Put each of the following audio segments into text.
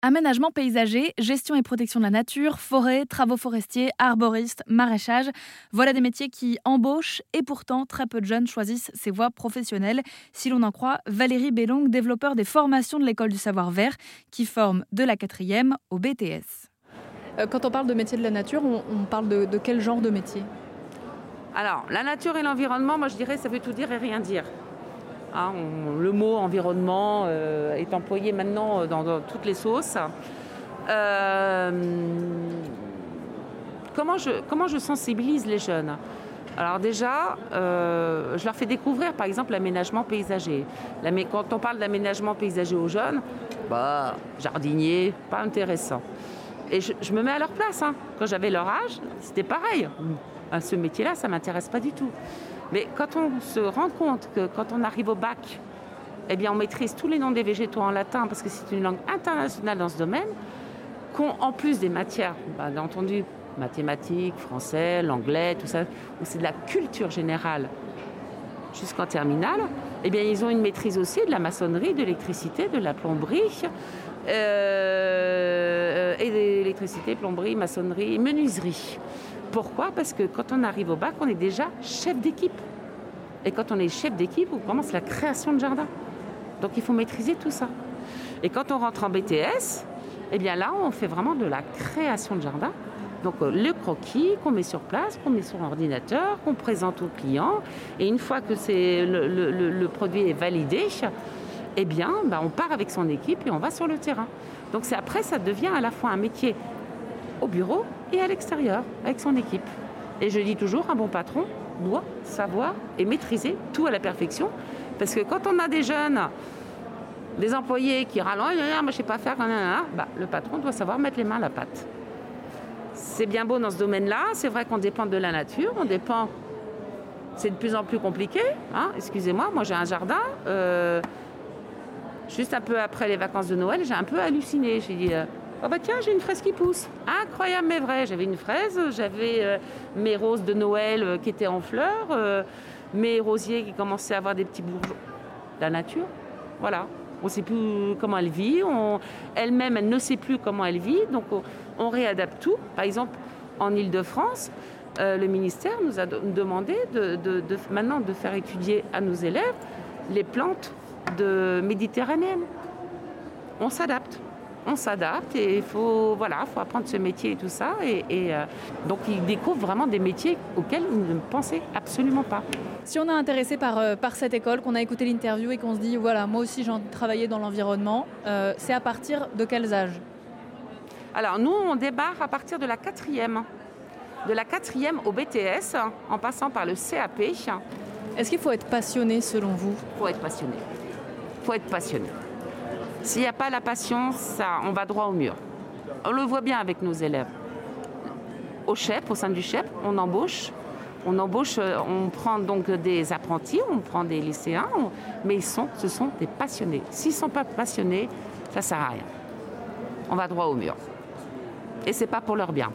Aménagement paysager, gestion et protection de la nature, forêt, travaux forestiers, arboristes, maraîchage. Voilà des métiers qui embauchent et pourtant très peu de jeunes choisissent ces voies professionnelles. Si l'on en croit Valérie Bellong, développeur des formations de l'école du savoir-vert, qui forme de la quatrième au BTS. Euh, quand on parle de métiers de la nature, on, parle de, quel genre de métier? Alors, la nature et l'environnement, moi je dirais, ça veut tout dire et rien dire. Hein, le mot environnement euh, est employé maintenant dans, toutes les sauces. Euh, comment, je, sensibilise les jeunes? Alors déjà, euh, je leur fais découvrir par exemple l'aménagement paysager. Quand on parle d'aménagement paysager aux jeunes, bah, jardinier, pas intéressant. Et je, me mets à leur place. Hein. Quand j'avais leur âge, c'était pareil. Ce métier-là, ça ne m'intéresse pas du tout. Mais quand on se rend compte que quand on arrive au bac, eh bien, on maîtrise tous les noms des végétaux en latin parce que c'est une langue internationale dans ce domaine, qu'en plus des matières, bah, bien entendu, mathématiques, français, l'anglais, tout ça, où c'est de la culture générale jusqu'en terminale, eh bien, ils ont une maîtrise aussi de la maçonnerie, de l'électricité, de la plomberie, euh, et d'électricité, plomberie, maçonnerie, menuiserie. Pourquoi? Parce que quand on arrive au bac, on est déjà chef d'équipe. Et quand on est chef d'équipe, on commence la création de jardin. Donc il faut maîtriser tout ça. Et quand on rentre en BTS, eh bien là, on fait vraiment de la création de jardin. Donc euh, le croquis qu'on met sur place, qu'on met sur ordinateur, qu'on présente au client. Et une fois que le, produit est validé, eh bien, bah, on part avec son équipe et on va sur le terrain. Donc après, ça devient à la fois un métier au bureau et à l'extérieur avec son équipe. Et je dis toujours, un bon patron doit savoir et maîtriser tout à la perfection. Parce que quand on a des jeunes, des employés qui râlent, moi je ne sais pas faire, bah, le patron doit savoir mettre les mains à la pâte. C'est bien beau dans ce domaine-là, c'est vrai qu'on dépend de la nature, on dépend... C'est de plus en plus compliqué, hein. excusez-moi, moi j'ai un jardin, euh, juste un peu après les vacances de Noël, j'ai un peu halluciné. J'ai dit, euh, Oh bah tiens, j'ai une fraise qui pousse. Incroyable mais vrai. J'avais une fraise, j'avais euh, mes roses de Noël euh, qui étaient en fleurs, euh, mes rosiers qui commençaient à avoir des petits bourgeons. La nature, voilà. On ne sait plus comment elle vit. Elle-même, elle ne sait plus comment elle vit. Donc on, réadapte tout. Par exemple, en Ile-de-France, le ministère nous a demandé de, maintenant de faire étudier à nos élèves les plantes de méditerranéennes. On s'adapte on s'adapte et il faut, voilà, faut apprendre ce métier et tout ça. Et, euh, donc ils découvrent vraiment des métiers auxquels ils ne pensaient absolument pas. Si on est intéressé par, euh, par cette école, qu'on a écouté l'interview et qu'on se dit, voilà, moi aussi j'ai travaillé dans l'environnement, euh, c'est à partir de quels âges? Alors nous, on débarque à partir de la quatrième. De la quatrième au BTS, en passant par le CAP. Est-ce qu'il faut être passionné selon vous? Il faut être passionné. Il faut être passionné. S'il n'y a pas la passion, on va droit au mur. On le voit bien avec nos élèves. Au CHEP, au sein du CHEP, on embauche. On embauche, euh, on prend donc des apprentis, on prend des lycéens, mais ce sont des passionnés. S'ils ne sont pas passionnés, ça ne sert à rien. On va droit au mur. Et ce n'est pas pour leur bien.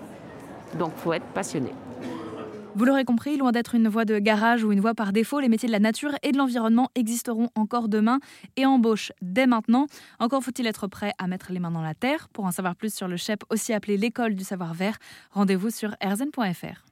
Donc il faut être passionné. Vous l'aurez compris, loin d'être une voie de garage ou une voie par défaut, les métiers de la nature et de l'environnement existeront encore demain et embauchent dès maintenant. Encore faut-il être prêt à mettre les mains dans la terre. Pour en savoir plus sur le CHEP, aussi appelé l'école du savoir-vert, rendez-vous sur erzen.fr.